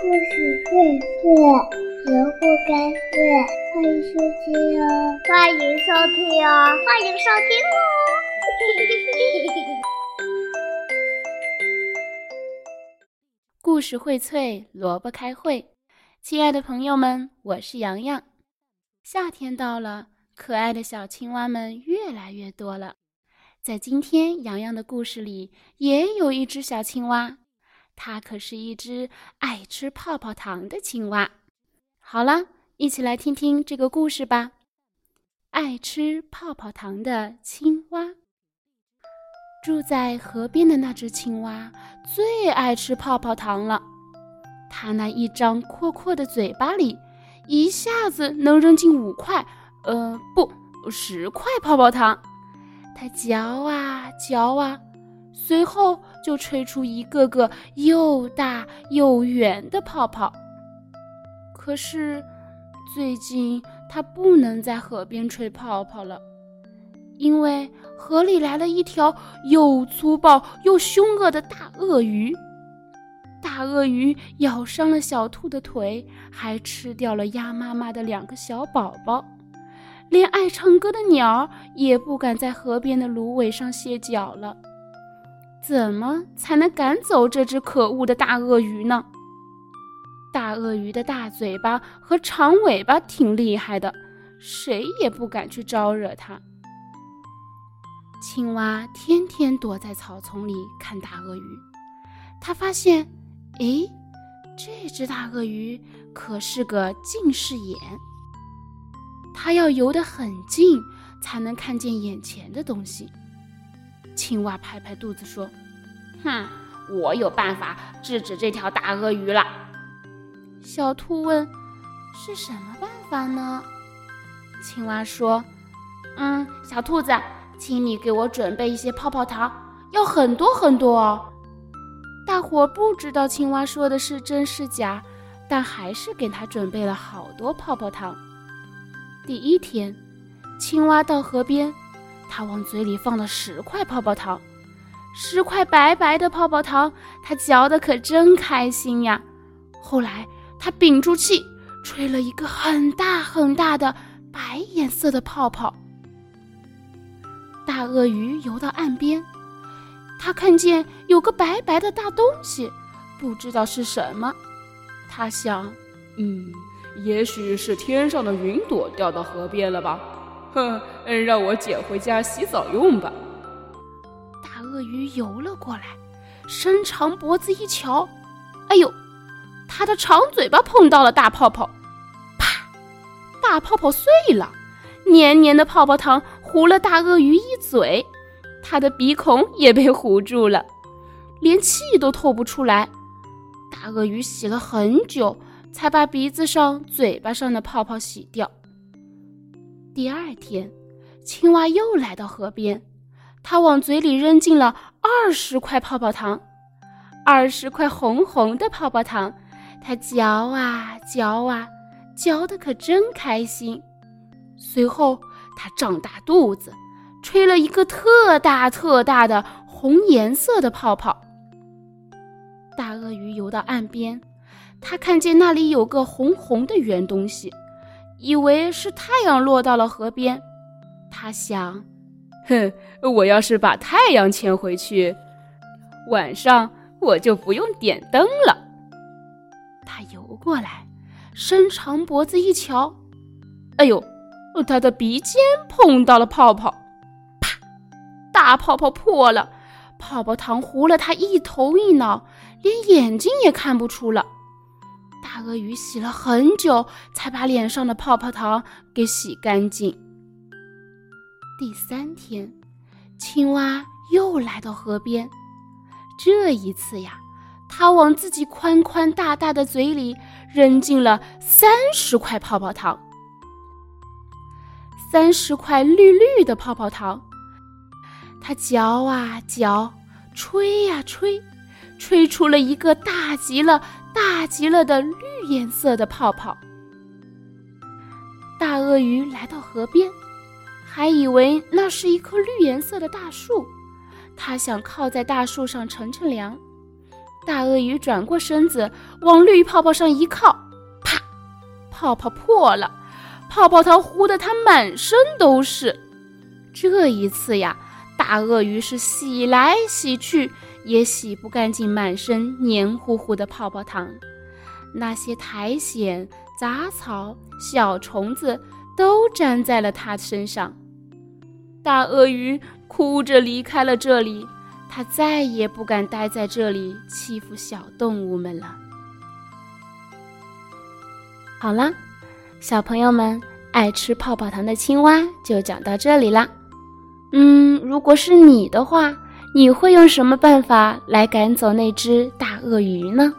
故事荟萃，萝卜开会，欢迎收听哦！欢迎收听哦！欢迎收听哦！故事荟萃，萝卜开会。亲爱的朋友们，我是洋洋。夏天到了，可爱的小青蛙们越来越多了。在今天洋洋的故事里，也有一只小青蛙。它可是一只爱吃泡泡糖的青蛙。好了，一起来听听这个故事吧。爱吃泡泡糖的青蛙。住在河边的那只青蛙最爱吃泡泡糖了。它那一张阔阔的嘴巴里，一下子能扔进五块，呃，不，十块泡泡糖。它嚼啊嚼啊。随后就吹出一个个又大又圆的泡泡。可是，最近它不能在河边吹泡泡了，因为河里来了一条又粗暴又凶恶的大鳄鱼。大鳄鱼咬伤了小兔的腿，还吃掉了鸭妈妈的两个小宝宝。连爱唱歌的鸟也不敢在河边的芦苇上歇脚了。怎么才能赶走这只可恶的大鳄鱼呢？大鳄鱼的大嘴巴和长尾巴挺厉害的，谁也不敢去招惹它。青蛙天天躲在草丛里看大鳄鱼，他发现，哎，这只大鳄鱼可是个近视眼，它要游得很近才能看见眼前的东西。青蛙拍拍肚子说：“哼，我有办法制止这条大鳄鱼了。”小兔问：“是什么办法呢？”青蛙说：“嗯，小兔子，请你给我准备一些泡泡糖，要很多很多哦。”大伙不知道青蛙说的是真是假，但还是给他准备了好多泡泡糖。第一天，青蛙到河边。他往嘴里放了十块泡泡糖，十块白白的泡泡糖，他嚼得可真开心呀。后来他屏住气，吹了一个很大很大的白颜色的泡泡。大鳄鱼游到岸边，他看见有个白白的大东西，不知道是什么。他想，嗯，也许是天上的云朵掉到河边了吧。哼，让我捡回家洗澡用吧。大鳄鱼游了过来，伸长脖子一瞧，哎呦，它的长嘴巴碰到了大泡泡，啪，大泡泡碎了，黏黏的泡泡糖糊了大鳄鱼一嘴，它的鼻孔也被糊住了，连气都透不出来。大鳄鱼洗了很久，才把鼻子上、嘴巴上的泡泡洗掉。第二天，青蛙又来到河边，它往嘴里扔进了二十块泡泡糖，二十块红红的泡泡糖，它嚼啊嚼啊，嚼得可真开心。随后，它胀大肚子，吹了一个特大特大的红颜色的泡泡。大鳄鱼游到岸边，它看见那里有个红红的圆东西。以为是太阳落到了河边，他想：“哼，我要是把太阳牵回去，晚上我就不用点灯了。”他游过来，伸长脖子一瞧，哎呦，他的鼻尖碰到了泡泡，啪，大泡泡破了，泡泡糖糊了他一头一脑，连眼睛也看不出了。大鳄鱼洗了很久，才把脸上的泡泡糖给洗干净。第三天，青蛙又来到河边，这一次呀，它往自己宽宽大大的嘴里扔进了三十块泡泡糖，三十块绿绿的泡泡糖。它嚼啊嚼，吹呀吹，吹出了一个大极了。大极了的绿颜色的泡泡。大鳄鱼来到河边，还以为那是一棵绿颜色的大树，它想靠在大树上乘乘凉。大鳄鱼转过身子，往绿泡泡上一靠，啪，泡泡破了，泡泡糖糊得它满身都是。这一次呀，大鳄鱼是洗来洗去，也洗不干净满身黏糊糊的泡泡糖。那些苔藓、杂草、小虫子都粘在了它身上。大鳄鱼哭着离开了这里，它再也不敢待在这里欺负小动物们了。好了，小朋友们，爱吃泡泡糖的青蛙就讲到这里啦。嗯，如果是你的话，你会用什么办法来赶走那只大鳄鱼呢？